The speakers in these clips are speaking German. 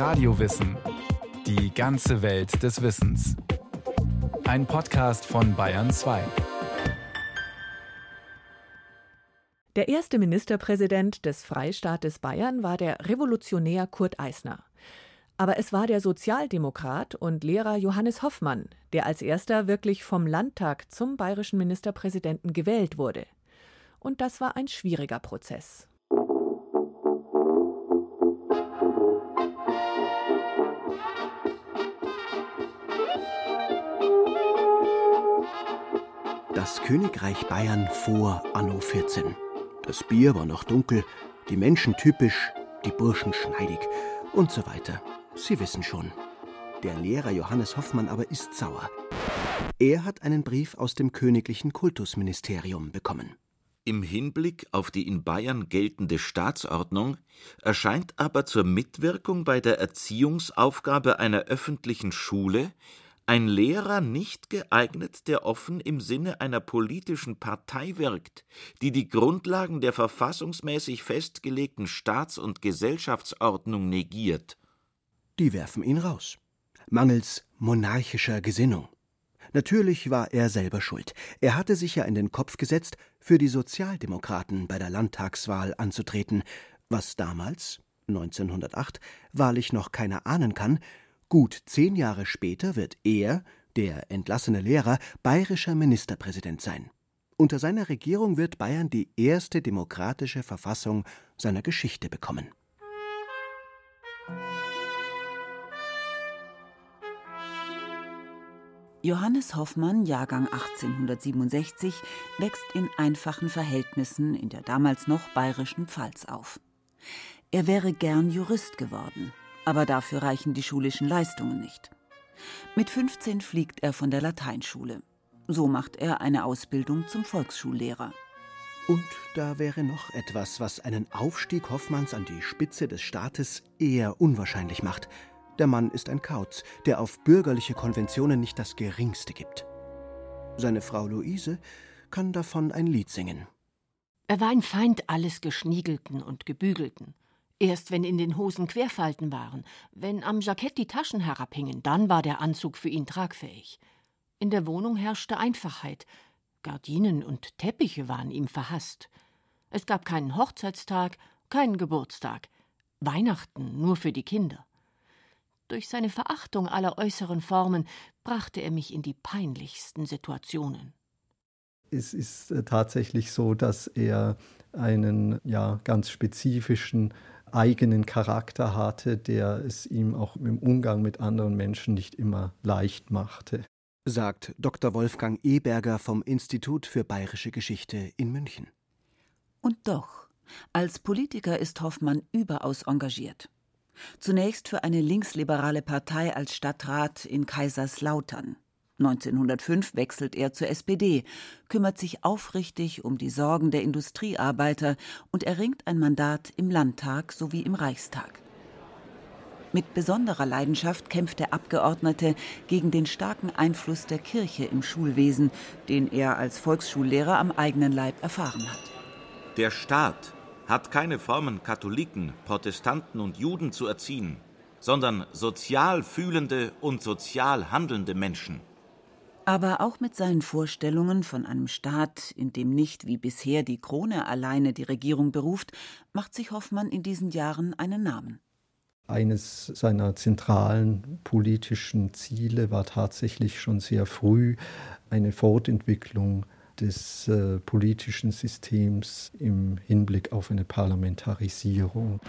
Radiowissen. Die ganze Welt des Wissens. Ein Podcast von Bayern 2. Der erste Ministerpräsident des Freistaates Bayern war der Revolutionär Kurt Eisner. Aber es war der Sozialdemokrat und Lehrer Johannes Hoffmann, der als erster wirklich vom Landtag zum bayerischen Ministerpräsidenten gewählt wurde. Und das war ein schwieriger Prozess. Das Königreich Bayern vor Anno 14. Das Bier war noch dunkel, die Menschen typisch, die Burschen schneidig und so weiter. Sie wissen schon. Der Lehrer Johannes Hoffmann aber ist sauer. Er hat einen Brief aus dem königlichen Kultusministerium bekommen. Im Hinblick auf die in Bayern geltende Staatsordnung erscheint aber zur Mitwirkung bei der Erziehungsaufgabe einer öffentlichen Schule ein Lehrer nicht geeignet, der offen im Sinne einer politischen Partei wirkt, die die Grundlagen der verfassungsmäßig festgelegten Staats- und Gesellschaftsordnung negiert. Die werfen ihn raus. Mangels monarchischer Gesinnung. Natürlich war er selber schuld. Er hatte sich ja in den Kopf gesetzt, für die Sozialdemokraten bei der Landtagswahl anzutreten, was damals, 1908, wahrlich noch keiner ahnen kann, Gut zehn Jahre später wird er, der entlassene Lehrer, bayerischer Ministerpräsident sein. Unter seiner Regierung wird Bayern die erste demokratische Verfassung seiner Geschichte bekommen. Johannes Hoffmann, Jahrgang 1867, wächst in einfachen Verhältnissen in der damals noch bayerischen Pfalz auf. Er wäre gern Jurist geworden, aber dafür reichen die schulischen Leistungen nicht. Mit 15 fliegt er von der Lateinschule. So macht er eine Ausbildung zum Volksschullehrer. Und da wäre noch etwas, was einen Aufstieg Hoffmanns an die Spitze des Staates eher unwahrscheinlich macht. Der Mann ist ein Kauz, der auf bürgerliche Konventionen nicht das geringste gibt. Seine Frau Luise kann davon ein Lied singen. Er war ein Feind alles Geschniegelten und Gebügelten. Erst wenn in den Hosen Querfalten waren, wenn am Jackett die Taschen herabhingen, dann war der Anzug für ihn tragfähig. In der Wohnung herrschte Einfachheit. Gardinen und Teppiche waren ihm verhasst. Es gab keinen Hochzeitstag, keinen Geburtstag. Weihnachten nur für die Kinder. Durch seine Verachtung aller äußeren Formen brachte er mich in die peinlichsten Situationen. Es ist äh, tatsächlich so, dass er einen ja, ganz spezifischen eigenen Charakter hatte, der es ihm auch im Umgang mit anderen Menschen nicht immer leicht machte. Sagt Dr. Wolfgang Eberger vom Institut für Bayerische Geschichte in München. Und doch, als Politiker ist Hoffmann überaus engagiert. Zunächst für eine linksliberale Partei als Stadtrat in Kaiserslautern. 1905 wechselt er zur SPD, kümmert sich aufrichtig um die Sorgen der Industriearbeiter und erringt ein Mandat im Landtag sowie im Reichstag. Mit besonderer Leidenschaft kämpft der Abgeordnete gegen den starken Einfluss der Kirche im Schulwesen, den er als Volksschullehrer am eigenen Leib erfahren hat. Der Staat hat keine Formen, Katholiken, Protestanten und Juden zu erziehen, sondern sozial fühlende und sozial handelnde Menschen. Aber auch mit seinen Vorstellungen von einem Staat, in dem nicht wie bisher die Krone alleine die Regierung beruft, macht sich Hoffmann in diesen Jahren einen Namen. Eines seiner zentralen politischen Ziele war tatsächlich schon sehr früh eine Fortentwicklung des äh, politischen Systems im Hinblick auf eine Parlamentarisierung.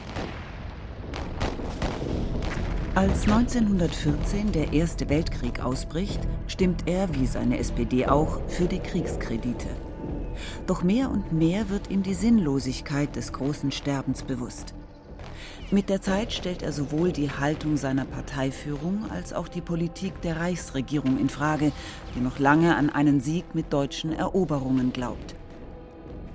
Als 1914 der Erste Weltkrieg ausbricht, stimmt er, wie seine SPD auch, für die Kriegskredite. Doch mehr und mehr wird ihm die Sinnlosigkeit des großen Sterbens bewusst. Mit der Zeit stellt er sowohl die Haltung seiner Parteiführung als auch die Politik der Reichsregierung in Frage, die noch lange an einen Sieg mit deutschen Eroberungen glaubt.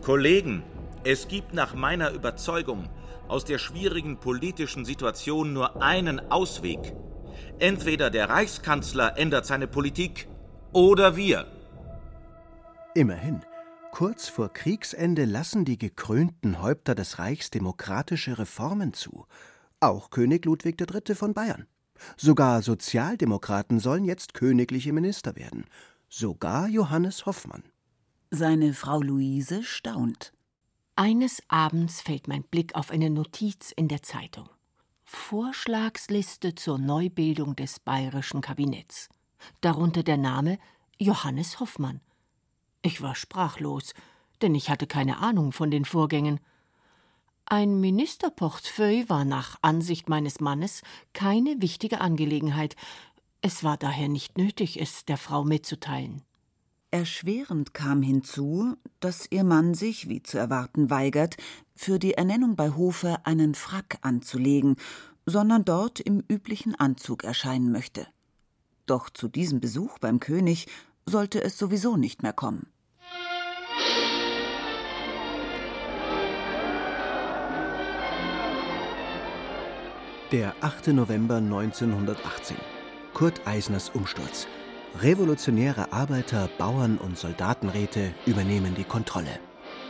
Kollegen, es gibt nach meiner Überzeugung aus der schwierigen politischen Situation nur einen Ausweg. Entweder der Reichskanzler ändert seine Politik oder wir. Immerhin, kurz vor Kriegsende lassen die gekrönten Häupter des Reichs demokratische Reformen zu. Auch König Ludwig III. von Bayern. Sogar Sozialdemokraten sollen jetzt königliche Minister werden. Sogar Johannes Hoffmann. Seine Frau Luise staunt. Eines Abends fällt mein Blick auf eine Notiz in der Zeitung. Vorschlagsliste zur Neubildung des bayerischen Kabinetts. Darunter der Name Johannes Hoffmann. Ich war sprachlos, denn ich hatte keine Ahnung von den Vorgängen. Ein Ministerportefeuille war nach Ansicht meines Mannes keine wichtige Angelegenheit. Es war daher nicht nötig, es der Frau mitzuteilen. Erschwerend kam hinzu, dass ihr Mann sich, wie zu erwarten, weigert, für die Ernennung bei Hofe einen Frack anzulegen, sondern dort im üblichen Anzug erscheinen möchte. Doch zu diesem Besuch beim König sollte es sowieso nicht mehr kommen. Der 8. November 1918. Kurt Eisners Umsturz. Revolutionäre Arbeiter, Bauern und Soldatenräte übernehmen die Kontrolle.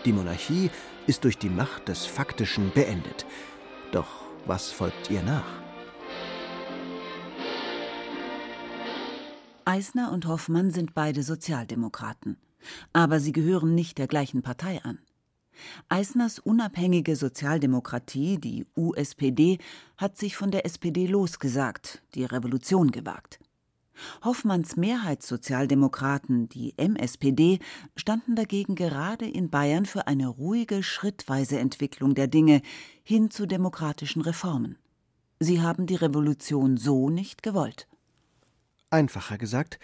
Die Monarchie ist durch die Macht des Faktischen beendet. Doch was folgt ihr nach? Eisner und Hoffmann sind beide Sozialdemokraten. Aber sie gehören nicht der gleichen Partei an. Eisners unabhängige Sozialdemokratie, die USPD, hat sich von der SPD losgesagt, die Revolution gewagt. Hoffmanns Mehrheitssozialdemokraten, die MSPD, standen dagegen gerade in Bayern für eine ruhige, schrittweise Entwicklung der Dinge hin zu demokratischen Reformen. Sie haben die Revolution so nicht gewollt. Einfacher gesagt,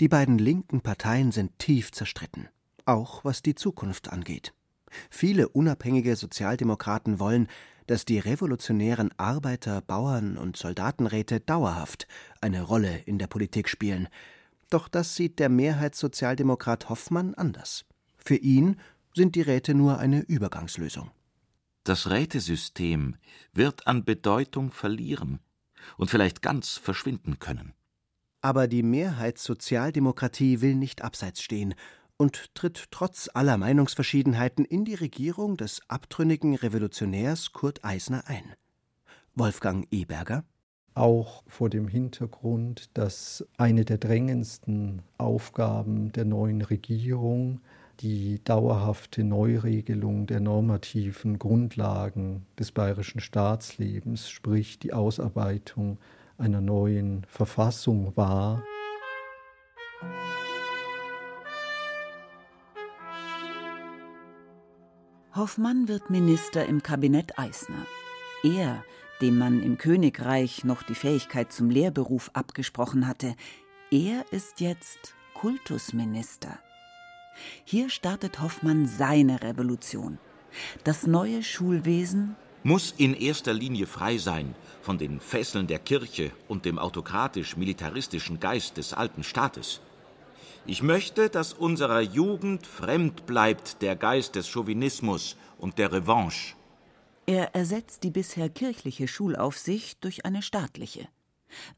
die beiden linken Parteien sind tief zerstritten, auch was die Zukunft angeht. Viele unabhängige Sozialdemokraten wollen, dass die revolutionären Arbeiter, Bauern und Soldatenräte dauerhaft eine Rolle in der Politik spielen. Doch das sieht der Mehrheitssozialdemokrat Hoffmann anders. Für ihn sind die Räte nur eine Übergangslösung. Das Rätesystem wird an Bedeutung verlieren und vielleicht ganz verschwinden können. Aber die Mehrheitssozialdemokratie will nicht abseits stehen und tritt trotz aller Meinungsverschiedenheiten in die Regierung des abtrünnigen Revolutionärs Kurt Eisner ein. Wolfgang Eberger auch vor dem Hintergrund, dass eine der drängendsten Aufgaben der neuen Regierung die dauerhafte Neuregelung der normativen Grundlagen des bayerischen Staatslebens, sprich die Ausarbeitung einer neuen Verfassung war. Hoffmann wird Minister im Kabinett Eisner. Er, dem man im Königreich noch die Fähigkeit zum Lehrberuf abgesprochen hatte, er ist jetzt Kultusminister. Hier startet Hoffmann seine Revolution. Das neue Schulwesen muss in erster Linie frei sein von den Fesseln der Kirche und dem autokratisch-militaristischen Geist des alten Staates. Ich möchte, dass unserer Jugend fremd bleibt der Geist des Chauvinismus und der Revanche. Er ersetzt die bisher kirchliche Schulaufsicht durch eine staatliche.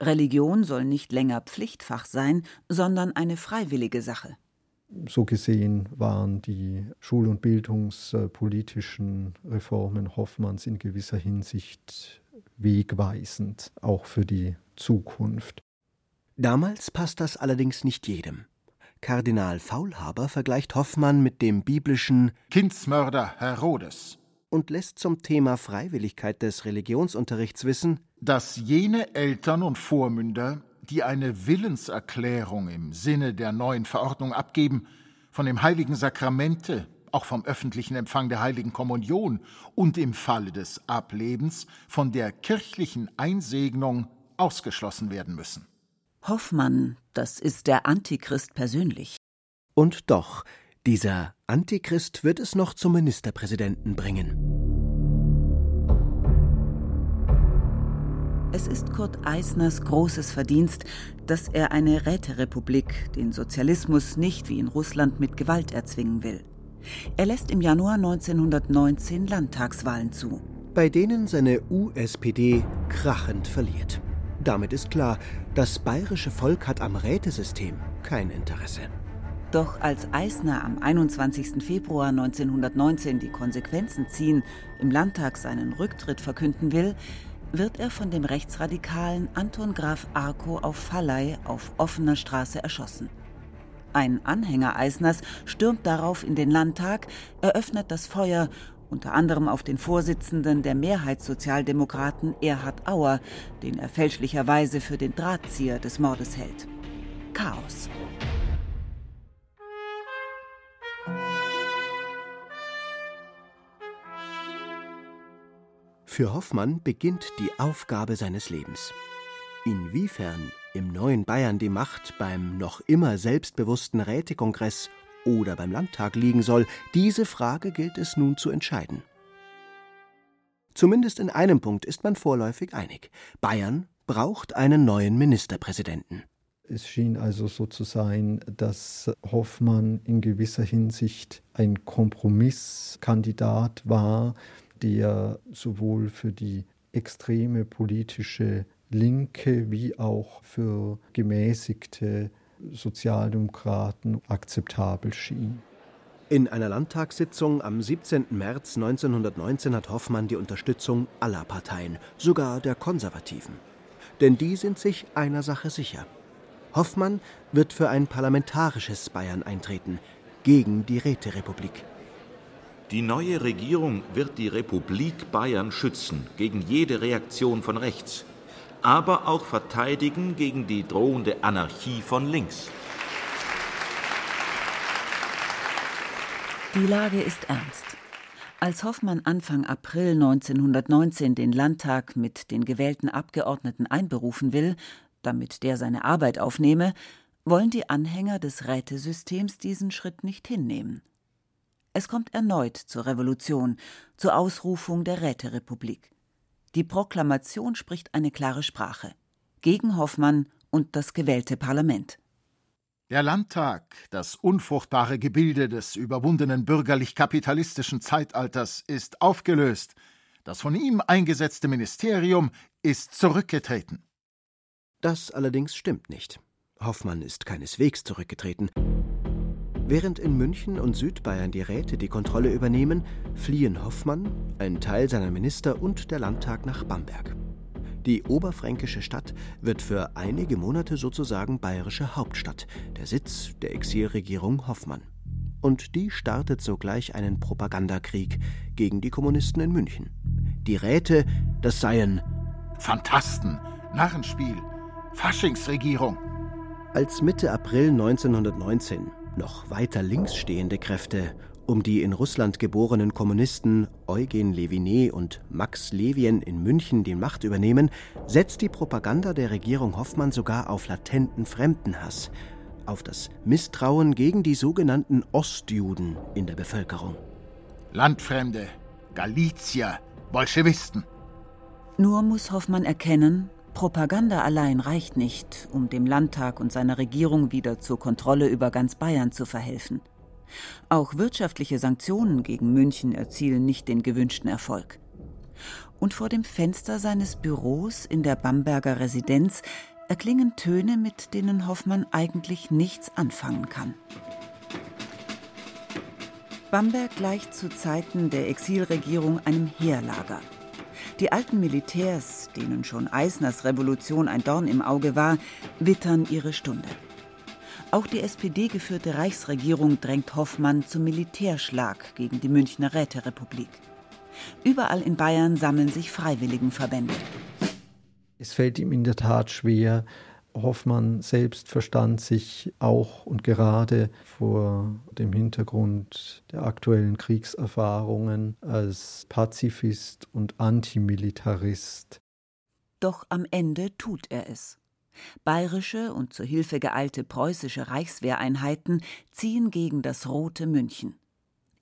Religion soll nicht länger Pflichtfach sein, sondern eine freiwillige Sache. So gesehen waren die schul- und bildungspolitischen Reformen Hoffmanns in gewisser Hinsicht wegweisend, auch für die Zukunft. Damals passt das allerdings nicht jedem. Kardinal Faulhaber vergleicht Hoffmann mit dem biblischen Kindsmörder Herodes und lässt zum Thema Freiwilligkeit des Religionsunterrichts wissen, dass jene Eltern und Vormünder, die eine Willenserklärung im Sinne der neuen Verordnung abgeben, von dem heiligen Sakramente, auch vom öffentlichen Empfang der heiligen Kommunion und im Falle des Ablebens von der kirchlichen Einsegnung ausgeschlossen werden müssen. Hoffmann, das ist der Antichrist persönlich. Und doch, dieser Antichrist wird es noch zum Ministerpräsidenten bringen. Es ist Kurt Eisners großes Verdienst, dass er eine Räterepublik, den Sozialismus nicht wie in Russland mit Gewalt erzwingen will. Er lässt im Januar 1919 Landtagswahlen zu, bei denen seine USPD krachend verliert. Damit ist klar, das bayerische Volk hat am Rätesystem kein Interesse. Doch als Eisner am 21. Februar 1919 die Konsequenzen ziehen, im Landtag seinen Rücktritt verkünden will, wird er von dem Rechtsradikalen Anton Graf Arco auf Fallei auf offener Straße erschossen. Ein Anhänger Eisners stürmt darauf in den Landtag, eröffnet das Feuer, unter anderem auf den Vorsitzenden der Mehrheitssozialdemokraten Erhard Auer, den er fälschlicherweise für den Drahtzieher des Mordes hält. Chaos. Für Hoffmann beginnt die Aufgabe seines Lebens. Inwiefern im neuen Bayern die Macht beim noch immer selbstbewussten Rätekongress oder beim Landtag liegen soll, diese Frage gilt es nun zu entscheiden. Zumindest in einem Punkt ist man vorläufig einig. Bayern braucht einen neuen Ministerpräsidenten. Es schien also so zu sein, dass Hoffmann in gewisser Hinsicht ein Kompromisskandidat war, der sowohl für die extreme politische Linke wie auch für gemäßigte Sozialdemokraten akzeptabel schien. In einer Landtagssitzung am 17. März 1919 hat Hoffmann die Unterstützung aller Parteien, sogar der Konservativen. Denn die sind sich einer Sache sicher. Hoffmann wird für ein parlamentarisches Bayern eintreten, gegen die Räterepublik. Die neue Regierung wird die Republik Bayern schützen gegen jede Reaktion von rechts, aber auch verteidigen gegen die drohende Anarchie von links. Die Lage ist ernst. Als Hoffmann Anfang April 1919 den Landtag mit den gewählten Abgeordneten einberufen will, damit der seine Arbeit aufnehme, wollen die Anhänger des Rätesystems diesen Schritt nicht hinnehmen. Es kommt erneut zur Revolution, zur Ausrufung der Räterepublik. Die Proklamation spricht eine klare Sprache gegen Hoffmann und das gewählte Parlament. Der Landtag, das unfruchtbare Gebilde des überwundenen bürgerlich-kapitalistischen Zeitalters, ist aufgelöst. Das von ihm eingesetzte Ministerium ist zurückgetreten. Das allerdings stimmt nicht. Hoffmann ist keineswegs zurückgetreten. Während in München und Südbayern die Räte die Kontrolle übernehmen, fliehen Hoffmann, ein Teil seiner Minister und der Landtag nach Bamberg. Die oberfränkische Stadt wird für einige Monate sozusagen bayerische Hauptstadt, der Sitz der Exilregierung Hoffmann. Und die startet sogleich einen Propagandakrieg gegen die Kommunisten in München. Die Räte, das seien Phantasten, Narrenspiel, Faschingsregierung. Als Mitte April 1919 noch weiter links stehende Kräfte um die in Russland geborenen Kommunisten Eugen Leviné und Max Levien in München die Macht übernehmen, setzt die Propaganda der Regierung Hoffmann sogar auf latenten Fremdenhass, auf das Misstrauen gegen die sogenannten Ostjuden in der Bevölkerung. Landfremde, Galizier, Bolschewisten. Nur muss Hoffmann erkennen, Propaganda allein reicht nicht, um dem Landtag und seiner Regierung wieder zur Kontrolle über ganz Bayern zu verhelfen. Auch wirtschaftliche Sanktionen gegen München erzielen nicht den gewünschten Erfolg. Und vor dem Fenster seines Büros in der Bamberger Residenz erklingen Töne, mit denen Hoffmann eigentlich nichts anfangen kann. Bamberg gleicht zu Zeiten der Exilregierung einem Heerlager. Die alten Militärs, denen schon Eisners Revolution ein Dorn im Auge war, wittern ihre Stunde. Auch die SPD-geführte Reichsregierung drängt Hoffmann zum Militärschlag gegen die Münchner Räterepublik. Überall in Bayern sammeln sich Freiwilligenverbände. Es fällt ihm in der Tat schwer, Hoffmann selbst verstand sich auch und gerade vor dem Hintergrund der aktuellen Kriegserfahrungen als Pazifist und Antimilitarist. Doch am Ende tut er es. Bayerische und zur Hilfe geeilte preußische Reichswehreinheiten ziehen gegen das Rote München.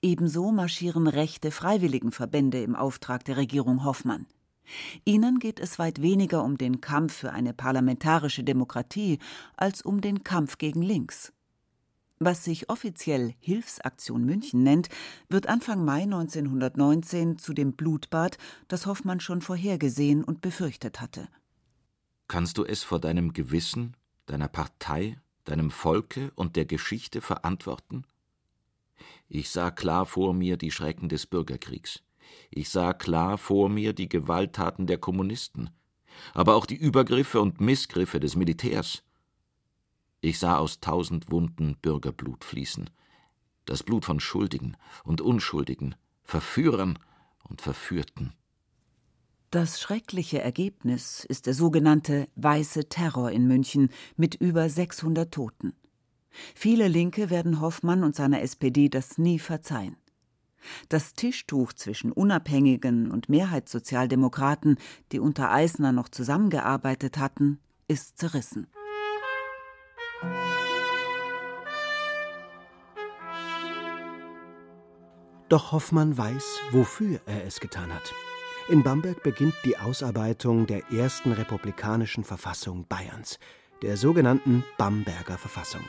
Ebenso marschieren rechte Freiwilligenverbände im Auftrag der Regierung Hoffmann. Ihnen geht es weit weniger um den Kampf für eine parlamentarische Demokratie als um den Kampf gegen links. Was sich offiziell Hilfsaktion München nennt, wird Anfang Mai 1919 zu dem Blutbad, das Hoffmann schon vorhergesehen und befürchtet hatte. Kannst du es vor deinem Gewissen, deiner Partei, deinem Volke und der Geschichte verantworten? Ich sah klar vor mir die Schrecken des Bürgerkriegs Ich sah klar vor mir die Gewalttaten der Kommunisten, aber auch die Übergriffe und Missgriffe des Militärs. Ich sah aus tausend Wunden Bürgerblut fließen, das Blut von Schuldigen und Unschuldigen, Verführern und Verführten. Das schreckliche Ergebnis ist der sogenannte Weiße Terror in München mit über 600 Toten. Viele Linke werden Hoffmann und seiner SPD das nie verzeihen. Das Tischtuch zwischen Unabhängigen und Mehrheitssozialdemokraten, die unter Eisner noch zusammengearbeitet hatten, ist zerrissen. Doch Hoffmann weiß, wofür er es getan hat. In Bamberg beginnt die Ausarbeitung der ersten republikanischen Verfassung Bayerns, der sogenannten Bamberger Verfassung.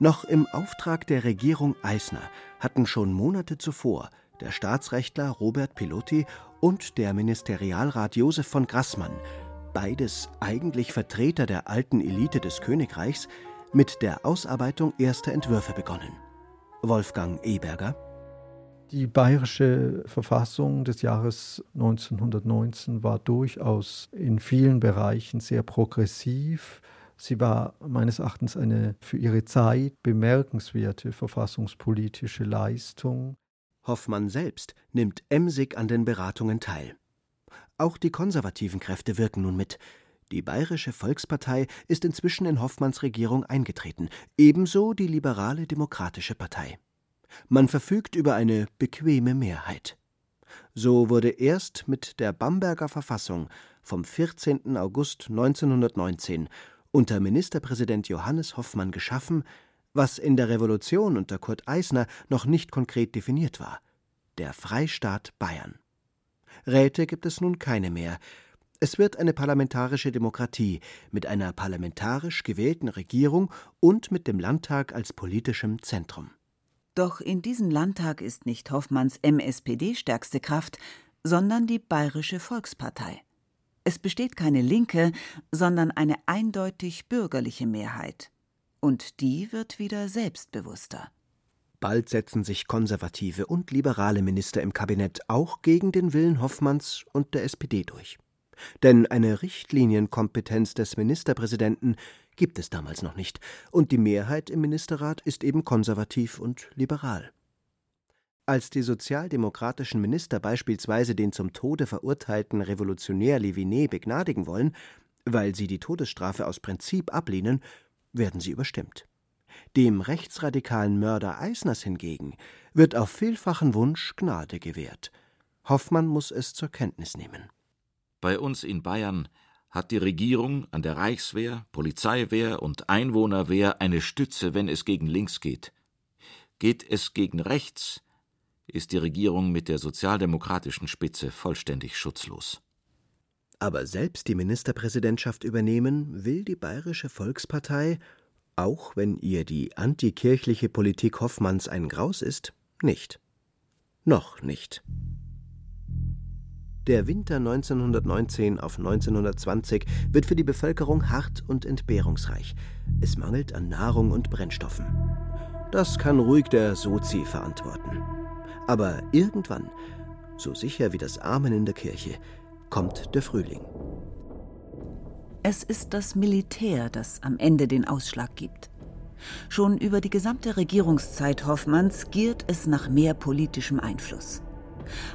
Noch im Auftrag der Regierung Eisner hatten schon Monate zuvor der Staatsrechtler Robert Pilotti und der Ministerialrat Josef von Grassmann, beides eigentlich Vertreter der alten Elite des Königreichs, mit der Ausarbeitung erster Entwürfe begonnen. Wolfgang Eberger die bayerische Verfassung des Jahres 1919 war durchaus in vielen Bereichen sehr progressiv. Sie war meines Erachtens eine für ihre Zeit bemerkenswerte verfassungspolitische Leistung. Hoffmann selbst nimmt emsig an den Beratungen teil. Auch die konservativen Kräfte wirken nun mit. Die Bayerische Volkspartei ist inzwischen in Hoffmanns Regierung eingetreten, ebenso die Liberale Demokratische Partei. Man verfügt über eine bequeme Mehrheit. So wurde erst mit der Bamberger Verfassung vom 14. August 1919 unter Ministerpräsident Johannes Hoffmann geschaffen, was in der Revolution unter Kurt Eisner noch nicht konkret definiert war: der Freistaat Bayern. Räte gibt es nun keine mehr. Es wird eine parlamentarische Demokratie mit einer parlamentarisch gewählten Regierung und mit dem Landtag als politischem Zentrum. Doch in diesem Landtag ist nicht Hoffmanns MSPD stärkste Kraft, sondern die Bayerische Volkspartei. Es besteht keine linke, sondern eine eindeutig bürgerliche Mehrheit. Und die wird wieder selbstbewusster. Bald setzen sich konservative und liberale Minister im Kabinett auch gegen den Willen Hoffmanns und der SPD durch. Denn eine Richtlinienkompetenz des Ministerpräsidenten gibt es damals noch nicht, und die Mehrheit im Ministerrat ist eben konservativ und liberal. Als die sozialdemokratischen Minister beispielsweise den zum Tode verurteilten Revolutionär Levinet begnadigen wollen, weil sie die Todesstrafe aus Prinzip ablehnen, werden sie überstimmt. Dem rechtsradikalen Mörder Eisners hingegen wird auf vielfachen Wunsch Gnade gewährt. Hoffmann muss es zur Kenntnis nehmen. Bei uns in Bayern hat die Regierung an der Reichswehr, Polizeiwehr und Einwohnerwehr eine Stütze, wenn es gegen links geht. Geht es gegen rechts, ist die Regierung mit der sozialdemokratischen Spitze vollständig schutzlos. Aber selbst die Ministerpräsidentschaft übernehmen will die Bayerische Volkspartei, auch wenn ihr die antikirchliche Politik Hoffmanns ein Graus ist, nicht. Noch nicht. Der Winter 1919 auf 1920 wird für die Bevölkerung hart und entbehrungsreich. Es mangelt an Nahrung und Brennstoffen. Das kann ruhig der Sozi verantworten. Aber irgendwann, so sicher wie das Amen in der Kirche, kommt der Frühling. Es ist das Militär, das am Ende den Ausschlag gibt. Schon über die gesamte Regierungszeit Hoffmanns giert es nach mehr politischem Einfluss.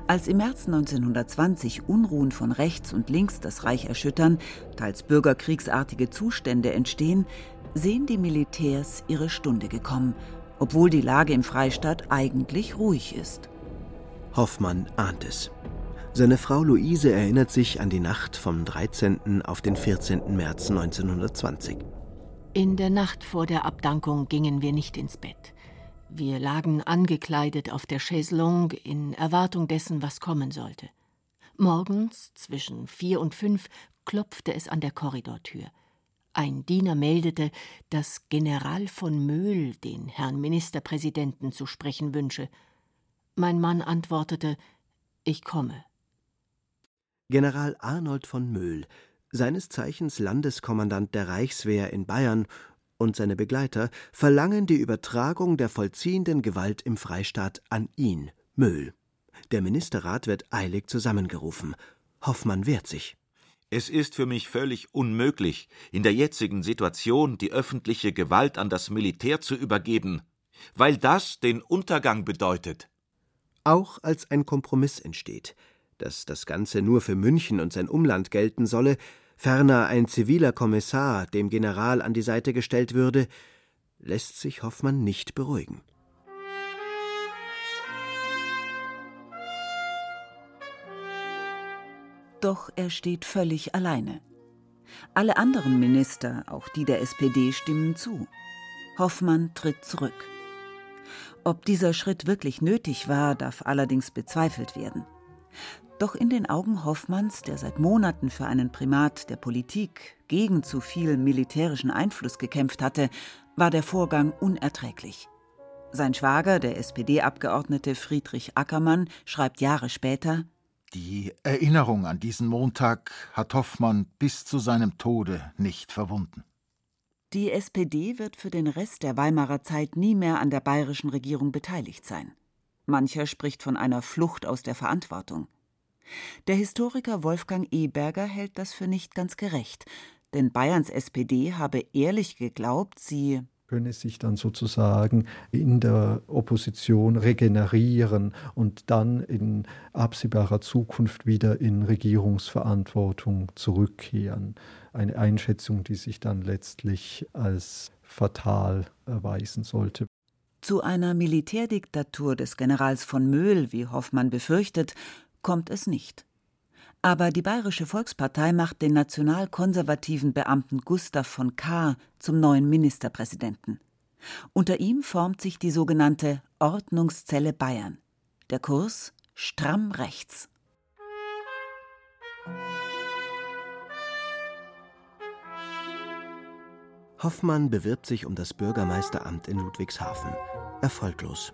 Als im März 1920 Unruhen von rechts und links das Reich erschüttern, teils bürgerkriegsartige Zustände entstehen, sehen die Militärs ihre Stunde gekommen, obwohl die Lage im Freistaat eigentlich ruhig ist. Hoffmann ahnt es. Seine Frau Luise erinnert sich an die Nacht vom 13. auf den 14. März 1920. In der Nacht vor der Abdankung gingen wir nicht ins Bett. Wir lagen angekleidet auf der Chaiselongue in Erwartung dessen, was kommen sollte. Morgens zwischen vier und fünf klopfte es an der Korridortür. Ein Diener meldete, dass General von Möhl den Herrn Ministerpräsidenten zu sprechen wünsche. Mein Mann antwortete Ich komme. General Arnold von Möhl, seines Zeichens Landeskommandant der Reichswehr in Bayern und seine Begleiter verlangen die Übertragung der vollziehenden Gewalt im Freistaat an ihn, Möhl. Der Ministerrat wird eilig zusammengerufen. Hoffmann wehrt sich. Es ist für mich völlig unmöglich, in der jetzigen Situation die öffentliche Gewalt an das Militär zu übergeben, weil das den Untergang bedeutet. Auch als ein Kompromiss entsteht, dass das Ganze nur für München und sein Umland gelten solle, ferner ein ziviler Kommissar dem General an die Seite gestellt würde, lässt sich Hoffmann nicht beruhigen. Doch er steht völlig alleine. Alle anderen Minister, auch die der SPD, stimmen zu. Hoffmann tritt zurück. Ob dieser Schritt wirklich nötig war, darf allerdings bezweifelt werden. Doch in den Augen Hoffmanns, der seit Monaten für einen Primat der Politik gegen zu viel militärischen Einfluss gekämpft hatte, war der Vorgang unerträglich. Sein Schwager, der SPD-Abgeordnete Friedrich Ackermann, schreibt Jahre später die Erinnerung an diesen Montag hat Hoffmann bis zu seinem Tode nicht verwunden. Die SPD wird für den Rest der Weimarer Zeit nie mehr an der bayerischen Regierung beteiligt sein. Mancher spricht von einer Flucht aus der Verantwortung. Der Historiker Wolfgang Eberger hält das für nicht ganz gerecht, denn Bayerns SPD habe ehrlich geglaubt, sie könne sich dann sozusagen in der Opposition regenerieren und dann in absehbarer Zukunft wieder in Regierungsverantwortung zurückkehren. Eine Einschätzung, die sich dann letztlich als fatal erweisen sollte. Zu einer Militärdiktatur des Generals von Möhl, wie Hoffmann befürchtet, kommt es nicht. Aber die Bayerische Volkspartei macht den nationalkonservativen Beamten Gustav von Kahr zum neuen Ministerpräsidenten. Unter ihm formt sich die sogenannte Ordnungszelle Bayern. Der Kurs stramm rechts. Hoffmann bewirbt sich um das Bürgermeisteramt in Ludwigshafen. Erfolglos.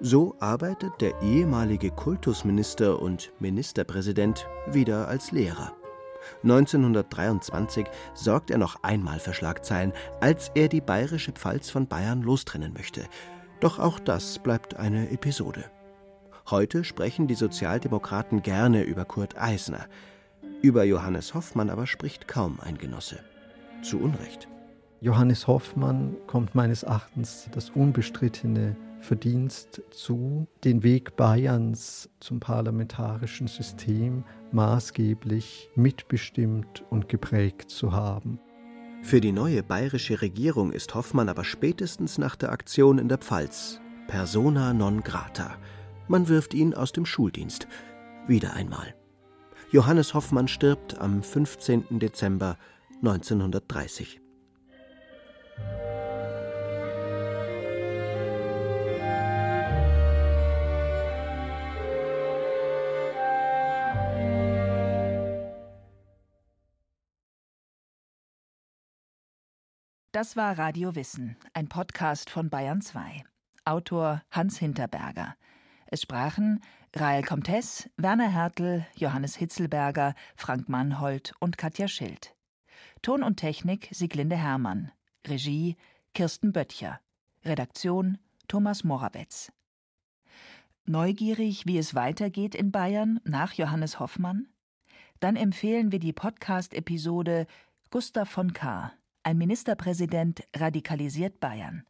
So arbeitet der ehemalige Kultusminister und Ministerpräsident wieder als Lehrer. 1923 sorgt er noch einmal für Schlagzeilen, als er die bayerische Pfalz von Bayern lostrennen möchte. Doch auch das bleibt eine Episode. Heute sprechen die Sozialdemokraten gerne über Kurt Eisner. Über Johannes Hoffmann aber spricht kaum ein Genosse. Zu Unrecht. Johannes Hoffmann kommt meines Erachtens das unbestrittene Verdienst zu, den Weg Bayerns zum parlamentarischen System maßgeblich mitbestimmt und geprägt zu haben. Für die neue bayerische Regierung ist Hoffmann aber spätestens nach der Aktion in der Pfalz persona non grata. Man wirft ihn aus dem Schuldienst. Wieder einmal. Johannes Hoffmann stirbt am 15. Dezember 1930. Das war Radio Wissen, ein Podcast von Bayern 2. Autor Hans Hinterberger. Es sprachen Rael Comtes, Werner Hertel, Johannes Hitzelberger, Frank Mannhold und Katja Schild. Ton und Technik Sieglinde Hermann. Regie Kirsten Böttcher. Redaktion Thomas Morawetz. Neugierig, wie es weitergeht in Bayern nach Johannes Hoffmann? Dann empfehlen wir die Podcast-Episode Gustav von Kahr ein Ministerpräsident radikalisiert Bayern.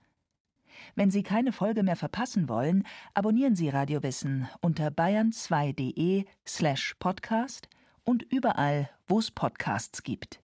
Wenn Sie keine Folge mehr verpassen wollen, abonnieren Sie Radiowissen unter bayern2.de slash podcast und überall, wo es Podcasts gibt.